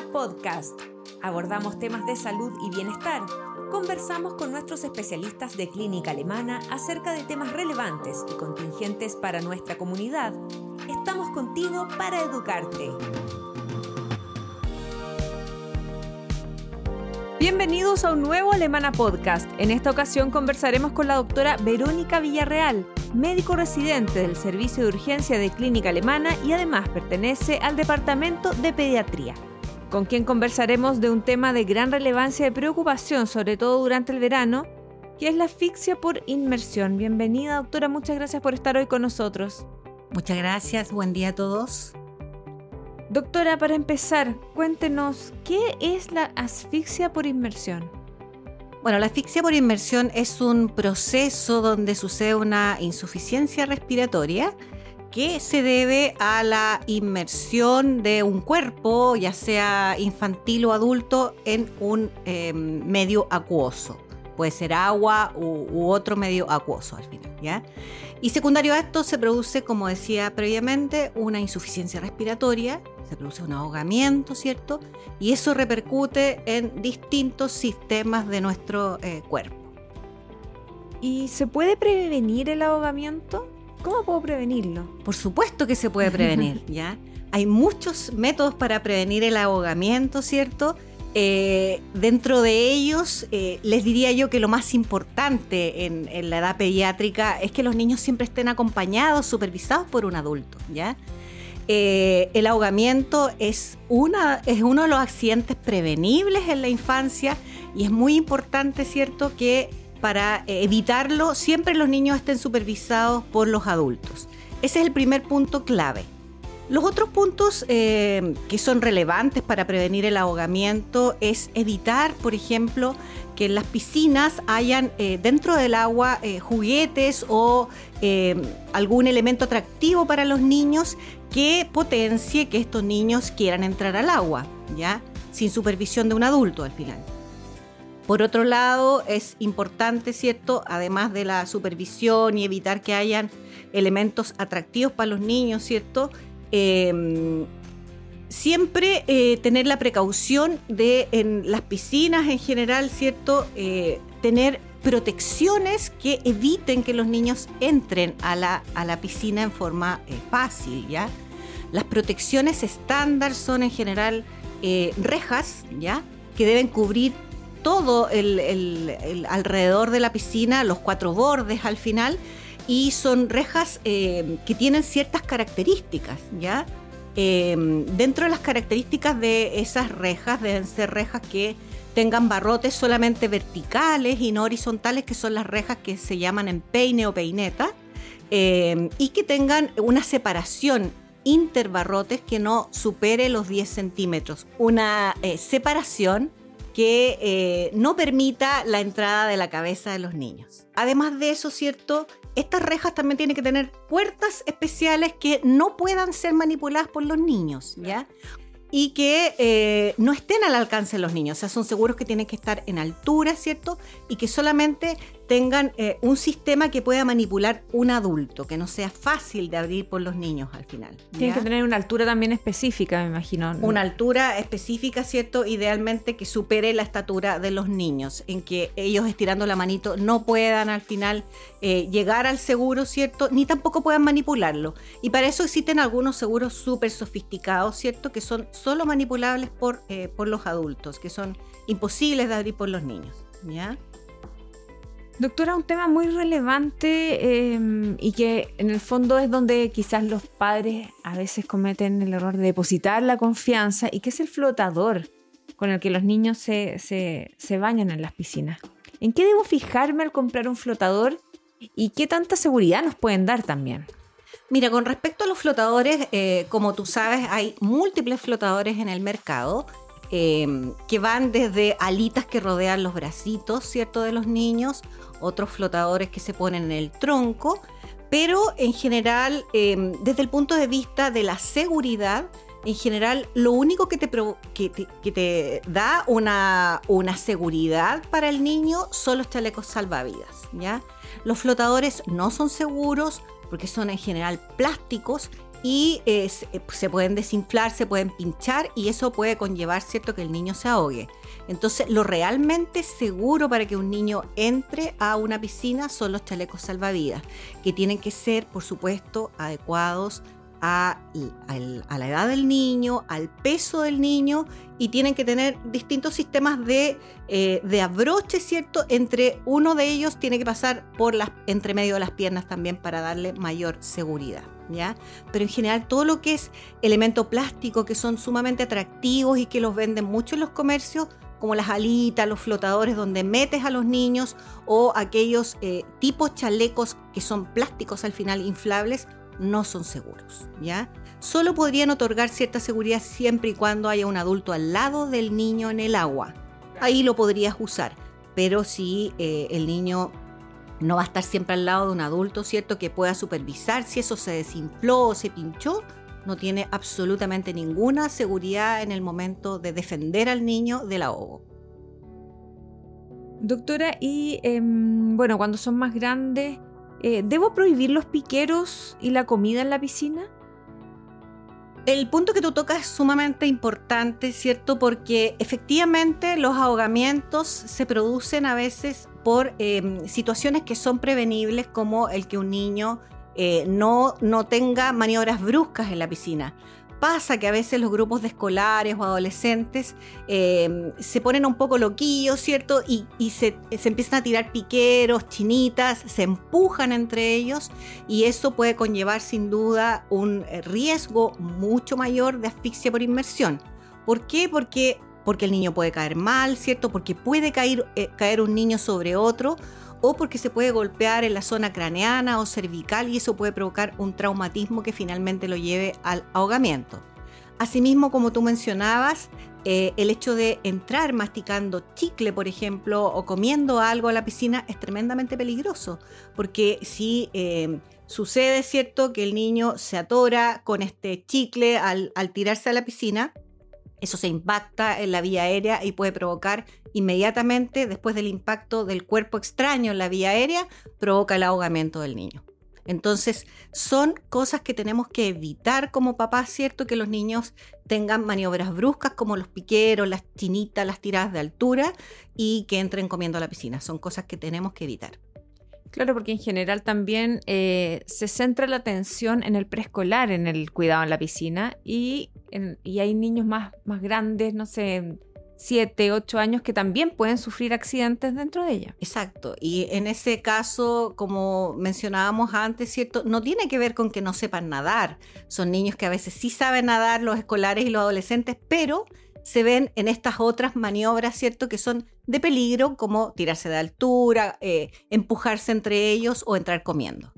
Podcast. Abordamos temas de salud y bienestar. Conversamos con nuestros especialistas de clínica alemana acerca de temas relevantes y contingentes para nuestra comunidad. Estamos contigo para educarte. Bienvenidos a un nuevo Alemana Podcast. En esta ocasión conversaremos con la doctora Verónica Villarreal, médico residente del Servicio de Urgencia de Clínica Alemana y además pertenece al Departamento de Pediatría, con quien conversaremos de un tema de gran relevancia y preocupación, sobre todo durante el verano, que es la asfixia por inmersión. Bienvenida, doctora, muchas gracias por estar hoy con nosotros. Muchas gracias, buen día a todos. Doctora, para empezar, cuéntenos, ¿qué es la asfixia por inmersión? Bueno, la asfixia por inmersión es un proceso donde sucede una insuficiencia respiratoria que se debe a la inmersión de un cuerpo, ya sea infantil o adulto, en un em, medio acuoso. Puede ser agua u, otro medio acuoso al final, ¿ya? Y secundario a esto se produce, como decía previamente, una insuficiencia respiratoria se produce un ahogamiento, ¿cierto? Y eso repercute en distintos sistemas de nuestro eh, cuerpo. ¿Y se puede prevenir el ahogamiento? ¿Cómo puedo prevenirlo? Por supuesto que se puede prevenir, ¿ya? Hay muchos métodos para prevenir el ahogamiento, ¿cierto? Eh, dentro de ellos, eh, les diría yo que lo más importante en, en, la edad pediátrica es que los niños siempre estén acompañados, supervisados por un adulto, ¿ya? Eh, el ahogamiento es, una, es uno de los accidentes prevenibles en la infancia y es muy importante, ¿cierto?, que para evitarlo siempre los niños estén supervisados por los adultos. Ese es el primer punto clave. Los otros puntos eh, que son relevantes para prevenir el ahogamiento es evitar, por ejemplo, que en las piscinas hayan eh, dentro del agua eh, juguetes o algún elemento atractivo para los niños que potencie que estos niños quieran entrar al agua, ¿ya? Sin supervisión de un adulto al final. Por otro lado, es importante, ¿cierto? Además de la supervisión y evitar que hayan elementos atractivos para los niños, ¿cierto? Em, siempre eh, tener la precaución de en las piscinas en general, ¿cierto? Eh, tener protecciones que eviten que los niños entren a la, a la piscina en forma eh, fácil, ¿ya? Las protecciones estándar son en general rejas, ¿ya? Que deben cubrir todo el, alrededor de la piscina, los cuatro bordes al final, y son rejas eh, que tienen ciertas características, ¿ya? Eh, dentro de las características de esas rejas deben ser rejas que tengan barrotes solamente verticales y no horizontales, que son las rejas que se llaman en peine o peineta, eh, y que tengan una separación interbarrotes que no supere los 10 centímetros. Una separación que no permita la entrada de la cabeza de los niños. Además de eso, ¿cierto? estas rejas también tienen que tener puertas especiales que no puedan ser manipuladas por los niños, ¿ya? y que eh, no estén al alcance de los niños. O sea, son seguros que tienen que estar en altura, ¿cierto? Y que solamente tengan eh, un sistema que pueda manipular un adulto, que no sea fácil de abrir por los niños al final. Tiene que tener una altura también específica, me imagino. Una altura específica, ¿cierto? Idealmente que supere la estatura de los niños, en que ellos estirando la manito no puedan al final eh, llegar al seguro, ¿cierto? Ni tampoco puedan manipularlo. Y para eso existen algunos seguros súper sofisticados, ¿cierto? Que son solo manipulables por, eh, por los adultos, que son imposibles de abrir por los niños, ¿ya? Doctora, un tema muy relevante em, y que en el fondo es donde quizás los padres a veces cometen el error de depositar la confianza y que es el flotador con el que los niños se, se, bañan en las piscinas. ¿En qué debo fijarme al comprar un flotador y qué tanta seguridad nos pueden dar también? Mira, con respecto a los flotadores, eh, como tú sabes, hay múltiples flotadores en el mercado Em, que van desde alitas que rodean los bracitos, ¿cierto?, de los niños, otros flotadores que se ponen en el tronco, pero en general, em, desde el punto de vista de la seguridad, en general, lo único que te, que te, da una, una, seguridad para el niño son los chalecos salvavidas, ¿ya? Los flotadores no son seguros porque son en general plásticos y eh, se pueden desinflar, se pueden pinchar y eso puede conllevar, ¿cierto?, que el niño se ahogue. Entonces, lo realmente seguro para que un niño entre a una piscina son los chalecos salvavidas, que tienen que ser, por supuesto, adecuados a, la edad del niño, al peso del niño y tienen que tener distintos sistemas de, eh, de abroche, ¿cierto? Entre uno de ellos tiene que pasar por las, entre medio de las piernas también para darle mayor seguridad. ¿Ya? Pero en general todo lo que es elemento plástico que son sumamente atractivos y que los venden mucho en los comercios, como las alitas, los flotadores donde metes a los niños o aquellos eh, tipos chalecos que son plásticos al final inflables, no son seguros, ¿ya? Solo podrían otorgar cierta seguridad siempre y cuando haya un adulto al lado del niño en el agua. Ahí lo podrías usar, pero si eh, el niño no va a estar siempre al lado de un adulto, ¿cierto? Que pueda supervisar si eso se desinfló o se pinchó, no tiene absolutamente ninguna seguridad en el momento de defender al niño del ahogo. Doctora, y em, bueno, cuando son más grandes, eh, ¿Debo prohibir los piqueros y la comida en la piscina? El punto que tú tocas es sumamente importante, ¿cierto? Porque efectivamente los ahogamientos se producen a veces por em, situaciones que son prevenibles, como el que un niño eh, no, no tenga maniobras bruscas en la piscina pasa que a veces los grupos de escolares o adolescentes em, se ponen un poco loquillos, ¿cierto? Y, se, empiezan a tirar piqueros, chinitas, se empujan entre ellos y eso puede conllevar sin duda un riesgo mucho mayor de asfixia por inmersión. ¿Por qué? Porque, porque el niño puede caer mal, ¿cierto? Porque puede caer, eh, caer un niño sobre otro o porque se puede golpear en la zona craneana o cervical y eso puede provocar un traumatismo que finalmente lo lleve al ahogamiento. Asimismo, como tú mencionabas, eh, el hecho de entrar masticando chicle, por ejemplo, o comiendo algo a la piscina es tremendamente peligroso, porque si eh, sucede, ¿cierto?, que el niño se atora con este chicle al tirarse a la piscina, eso se impacta en la vía aérea y puede provocar inmediatamente, después del impacto del cuerpo extraño en la vía aérea, provoca el ahogamiento del niño. Entonces, son cosas que tenemos que evitar como papás, ¿cierto? Que los niños tengan maniobras bruscas como los piqueros, las chinitas, las tiradas de altura y que entren comiendo a la piscina. Son cosas que tenemos que evitar. Claro, porque en general también eh, se centra la atención en el preescolar, en el cuidado en la piscina, y, y hay niños más, más grandes, no sé, 7, 8 años que también pueden sufrir accidentes dentro de ella. Exacto, y en ese caso, como mencionábamos antes, ¿cierto? No tiene que ver con que no sepan nadar, son niños que a veces sí saben nadar, los escolares y los adolescentes, pero se ven en estas otras maniobras, ¿cierto? Que son de peligro, como tirarse de altura, eh, empujarse entre ellos o entrar comiendo.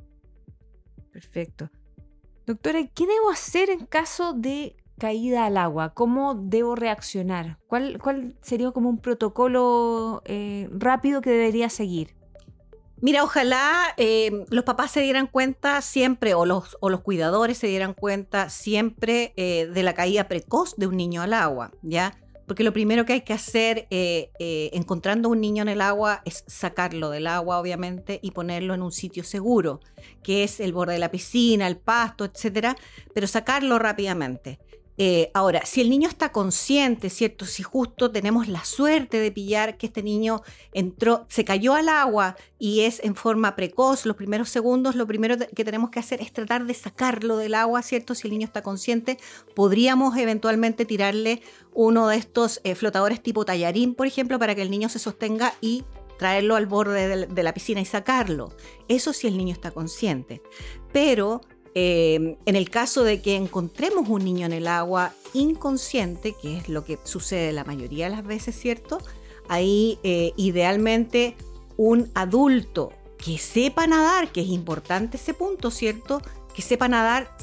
Perfecto. Doctora, ¿qué debo hacer en caso de caída al agua? ¿Cómo debo reaccionar? ¿Cuál, cuál sería como un protocolo eh, rápido que debería seguir? Mira, ojalá eh, los papás se dieran cuenta siempre, o los, o los cuidadores se dieran cuenta siempre eh, de la caída precoz de un niño al agua, ¿ya? Porque lo primero que hay que hacer eh, encontrando un niño en el agua es sacarlo del agua, obviamente, y ponerlo en un sitio seguro, que es el borde de la piscina, el pasto, etcétera, pero sacarlo rápidamente. Eh, ahora, si el niño está consciente, ¿cierto? Si justo tenemos la suerte de pillar que este niño entró, se cayó al agua y es en forma precoz, los primeros segundos, lo primero que tenemos que hacer es tratar de sacarlo del agua, ¿cierto? Si el niño está consciente, podríamos eventualmente tirarle uno de estos eh, flotadores tipo tallarín, por ejemplo, para que el niño se sostenga y traerlo al borde de la piscina y sacarlo. Eso si el niño está consciente. Pero eh, en el caso de que encontremos un niño en el agua inconsciente, que es lo que sucede la mayoría de las veces, ¿cierto? Ahí eh, idealmente un adulto que sepa nadar, que es importante ese punto, ¿cierto? Que sepa nadar,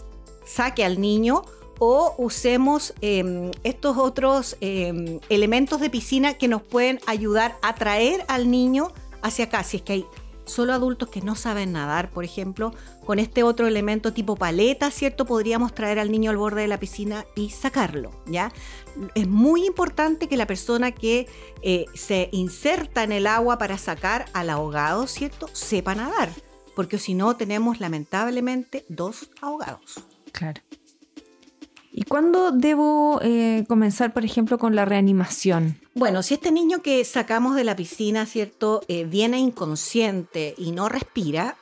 saque al niño o usemos em, estos otros em, elementos de piscina que nos pueden ayudar a traer al niño hacia acá. Si es que hay solo adultos que no saben nadar, por ejemplo, con este otro elemento tipo paleta, ¿cierto? Podríamos traer al niño al borde de la piscina y sacarlo, ¿ya? Es muy importante que la persona que eh, se inserta en el agua para sacar al ahogado, ¿cierto? Sepa nadar, porque si no tenemos lamentablemente dos ahogados. Claro. ¿Y cuándo debo eh, comenzar, por ejemplo, con la reanimación? Bueno, si este niño que sacamos de la piscina, ¿cierto?, eh, viene inconsciente y no respira,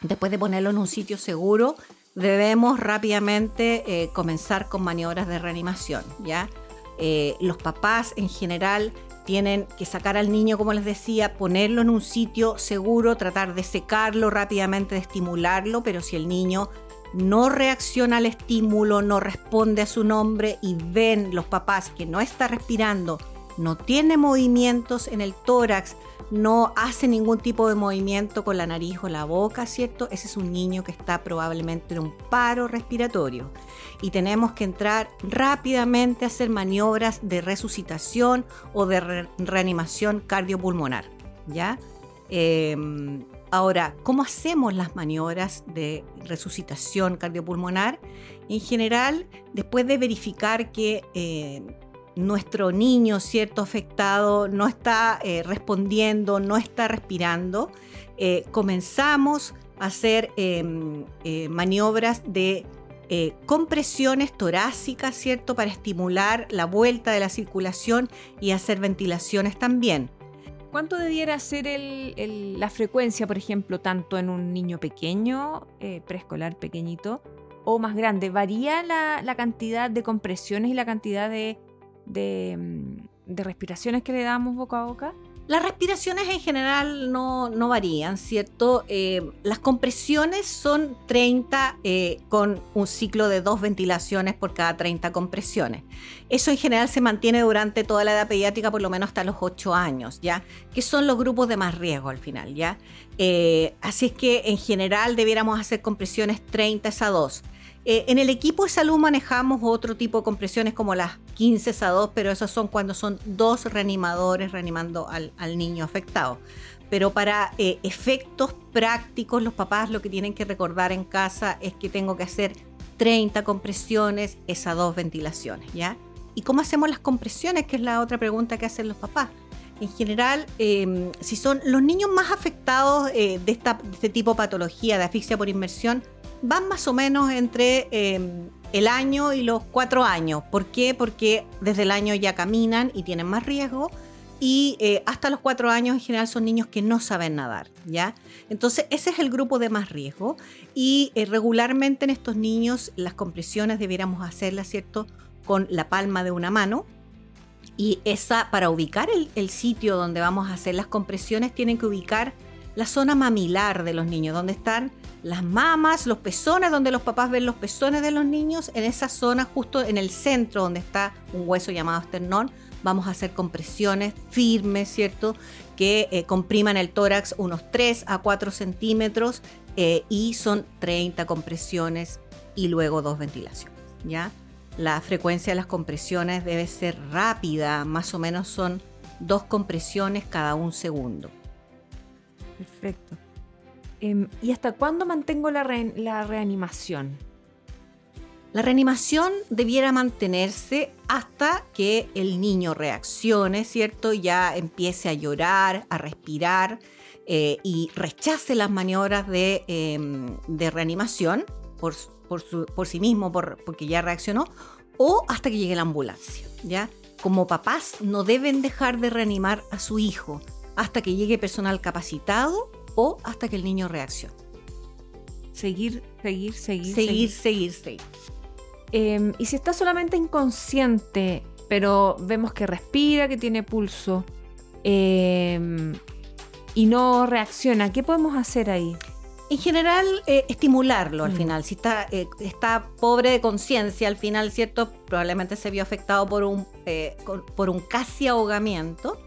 después de ponerlo en un sitio seguro, debemos rápidamente eh, comenzar con maniobras de reanimación, ¿ya? los papás en general tienen que sacar al niño, como les decía, ponerlo en un sitio seguro, tratar de secarlo rápidamente, de estimularlo, pero si el niño no reacciona al estímulo, no responde a su nombre y ven los papás que no está respirando, no tiene movimientos en el tórax, no hace ningún tipo de movimiento con la nariz o la boca, ¿cierto? Ese es un niño que está probablemente en un paro respiratorio. Y tenemos que entrar rápidamente a hacer maniobras de resucitación o de reanimación cardiopulmonar, ¿ya? Em, Ahora, ¿cómo hacemos las maniobras de resucitación cardiopulmonar? En general, después de verificar que eh, nuestro niño, cierto afectado, no está eh, respondiendo, no está respirando, eh, comenzamos a hacer em, maniobras de compresiones torácicas, ¿cierto? Para estimular la vuelta de la circulación y hacer ventilaciones también. ¿Cuánto debiera ser la frecuencia, por ejemplo, tanto en un niño pequeño, eh, preescolar pequeñito, o más grande? ¿Varía la, cantidad de compresiones y la cantidad de, mm, de respiraciones que le damos boca a boca? Las respiraciones en general no, varían, ¿cierto? Eh, las compresiones son 30 eh, con un ciclo de dos ventilaciones por cada 30 compresiones. Eso en general se mantiene durante toda la edad pediátrica, por lo menos hasta los 8 años, ¿ya? Que son los grupos de más riesgo al final, ¿ya? Eh, así es que en general debiéramos hacer compresiones 30 a 2. Eh, en el equipo de salud manejamos otro tipo de compresiones como las 15 a 2, pero esas son cuando son dos reanimadores reanimando al, niño afectado. Pero para eh, efectos prácticos, los papás lo que tienen que recordar en casa es que tengo que hacer 30 compresiones, esas dos ventilaciones, ¿ya? ¿Y cómo hacemos las compresiones? Que es la otra pregunta que hacen los papás. En general, em, si son los niños más afectados eh, de, de este tipo de patología, de asfixia por inmersión, van más o menos entre em, el año y los cuatro años. ¿Por qué? Porque desde el año ya caminan y tienen más riesgo y eh, hasta los cuatro años en general son niños que no saben nadar, ¿ya? Entonces ese es el grupo de más riesgo y eh, regularmente en estos niños las compresiones debiéramos hacerlas, ¿cierto? Con la palma de una mano y esa, para ubicar el, el sitio donde vamos a hacer las compresiones, tienen que ubicar la zona mamilar de los niños, donde están las mamas, los pezones, donde los papás ven los pezones de los niños, en esa zona justo en el centro donde está un hueso llamado esternón, vamos a hacer compresiones firmes, ¿cierto? Que eh, compriman el tórax unos 3 a 4 centímetros eh, y son 30 compresiones y luego dos ventilaciones, ¿ya? La frecuencia de las compresiones debe ser rápida, más o menos son dos compresiones cada un segundo. Perfecto. Em, ¿Y hasta cuándo mantengo la, reanimación? La reanimación debiera mantenerse hasta que el niño reaccione, ¿cierto? Ya empiece a llorar, a respirar eh, y rechace las maniobras de, em, reanimación por, sí mismo, porque ya reaccionó, o hasta que llegue la ambulancia, ¿ya? Como papás no deben dejar de reanimar a su hijo hasta que llegue personal capacitado o hasta que el niño reaccione. Seguir, seguir, seguir. Seguir, seguir, seguir. Em, y si está solamente inconsciente, pero vemos que respira, que tiene pulso em, y no reacciona, ¿qué podemos hacer ahí? En general, eh, estimularlo al mm. final. Si está, eh, está pobre de conciencia al final, ¿cierto? Probablemente se vio afectado por un, eh, por un casi ahogamiento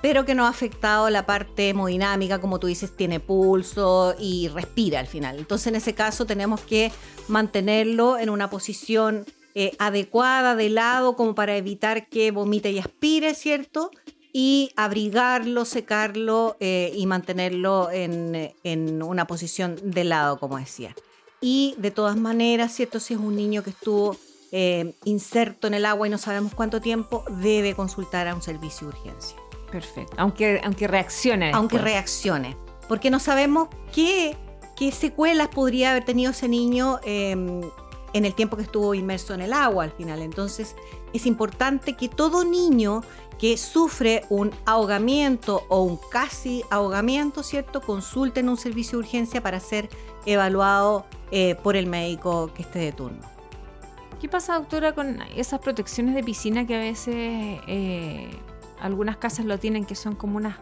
pero que no ha afectado la parte hemodinámica, como tú dices, tiene pulso y respira al final. Entonces en ese caso tenemos que mantenerlo en una posición eh, adecuada de lado como para evitar que vomite y aspire, ¿cierto? Y abrigarlo, secarlo eh, y mantenerlo en, una posición de lado, como decía. Y de todas maneras, ¿cierto? Si es un niño que estuvo eh, inserto en el agua y no sabemos cuánto tiempo, debe consultar a un servicio de urgencia. Perfecto. Aunque, aunque reaccione. Aunque reaccione. Porque no sabemos qué, qué secuelas podría haber tenido ese niño em, en el tiempo que estuvo inmerso en el agua al final. Entonces es importante que todo niño que sufre un ahogamiento o un casi ahogamiento, ¿cierto? Consulte en un servicio de urgencia para ser evaluado eh, por el médico que esté de turno. ¿Qué pasa, doctora, con esas protecciones de piscina que a veces eh, algunas casas lo tienen, que son como unas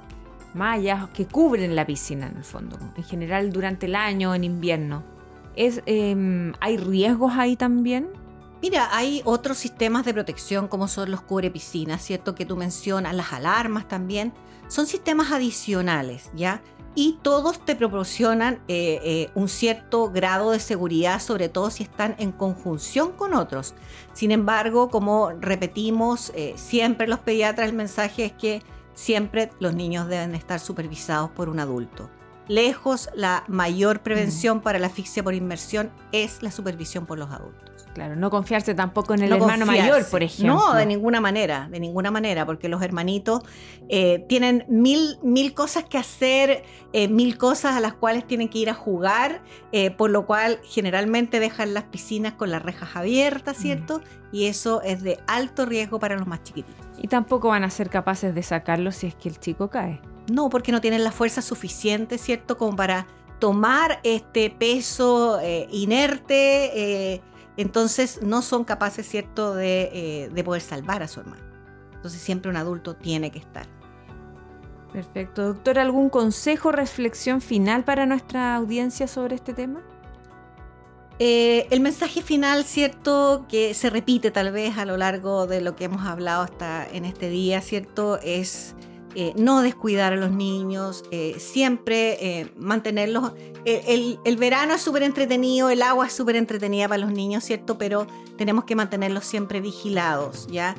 mallas que cubren la piscina en el fondo, en general durante el año, en invierno? Es, em, ¿Hay riesgos ahí también? Mira, hay otros sistemas de protección como son los cubre piscinas, ¿cierto? Que tú mencionas, las alarmas también. Son sistemas adicionales, ¿ya? Y todos te proporcionan eh, eh, un cierto grado de seguridad, sobre todo si están en conjunción con otros. Sin embargo, como repetimos eh, siempre los pediatras, el mensaje es que siempre los niños deben estar supervisados por un adulto. Lejos, la mayor prevención para la asfixia por inmersión es la supervisión por los adultos. Claro, no confiarse tampoco en el hermano mayor, por ejemplo. No, de ninguna manera, de ninguna manera, porque los hermanitos eh, tienen mil, mil cosas que hacer, eh, mil cosas a las cuales tienen que ir a jugar, eh, por lo cual generalmente dejan las piscinas con las rejas abiertas, ¿cierto? Y eso es de alto riesgo para los más chiquititos. Y tampoco van a ser capaces de sacarlo si es que el chico cae. No, porque no tienen la fuerza suficiente, ¿cierto? Como para tomar este peso inerte entonces no son capaces, ¿cierto?, eh, de, poder salvar a su hermano. Entonces siempre un adulto tiene que estar. Perfecto. Doctor, ¿algún consejo, reflexión final para nuestra audiencia sobre este tema? Eh, el mensaje final, cierto, que se repite tal vez a lo largo de lo que hemos hablado hasta en este día, cierto, es eh, no descuidar a los niños, eh, siempre eh, mantenerlos. El, el, verano es súper entretenido, el agua es súper entretenida para los niños, ¿cierto? Pero tenemos que mantenerlos siempre vigilados, ¿ya?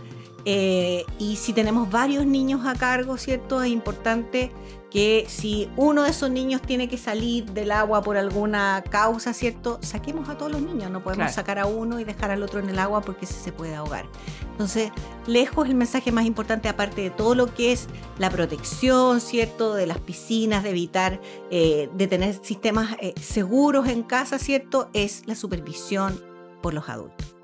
y si tenemos varios niños a cargo, ¿cierto? Es importante que si uno de esos niños tiene que salir del agua por alguna causa, ¿cierto? Saquemos a todos los niños, no podemos sacar a uno y dejar al otro en el agua porque se puede ahogar. Entonces, lejos el mensaje más importante, aparte de todo lo que es la protección, ¿cierto? De las piscinas, de evitar, eh, de tener sistemas eh, seguros en casa, ¿cierto? Es la supervisión por los adultos.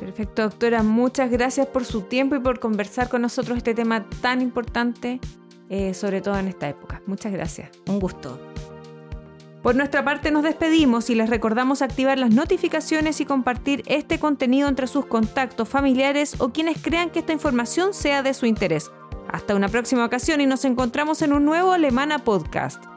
Perfecto, doctora. Muchas gracias por su tiempo y por conversar con nosotros este tema tan importante eh, sobre todo en esta época. Muchas gracias. Un gusto. Por nuestra parte nos despedimos y les recordamos activar las notificaciones y compartir este contenido entre sus contactos familiares o quienes crean que esta información sea de su interés. Hasta una próxima ocasión y nos encontramos en un nuevo Alemana Podcast.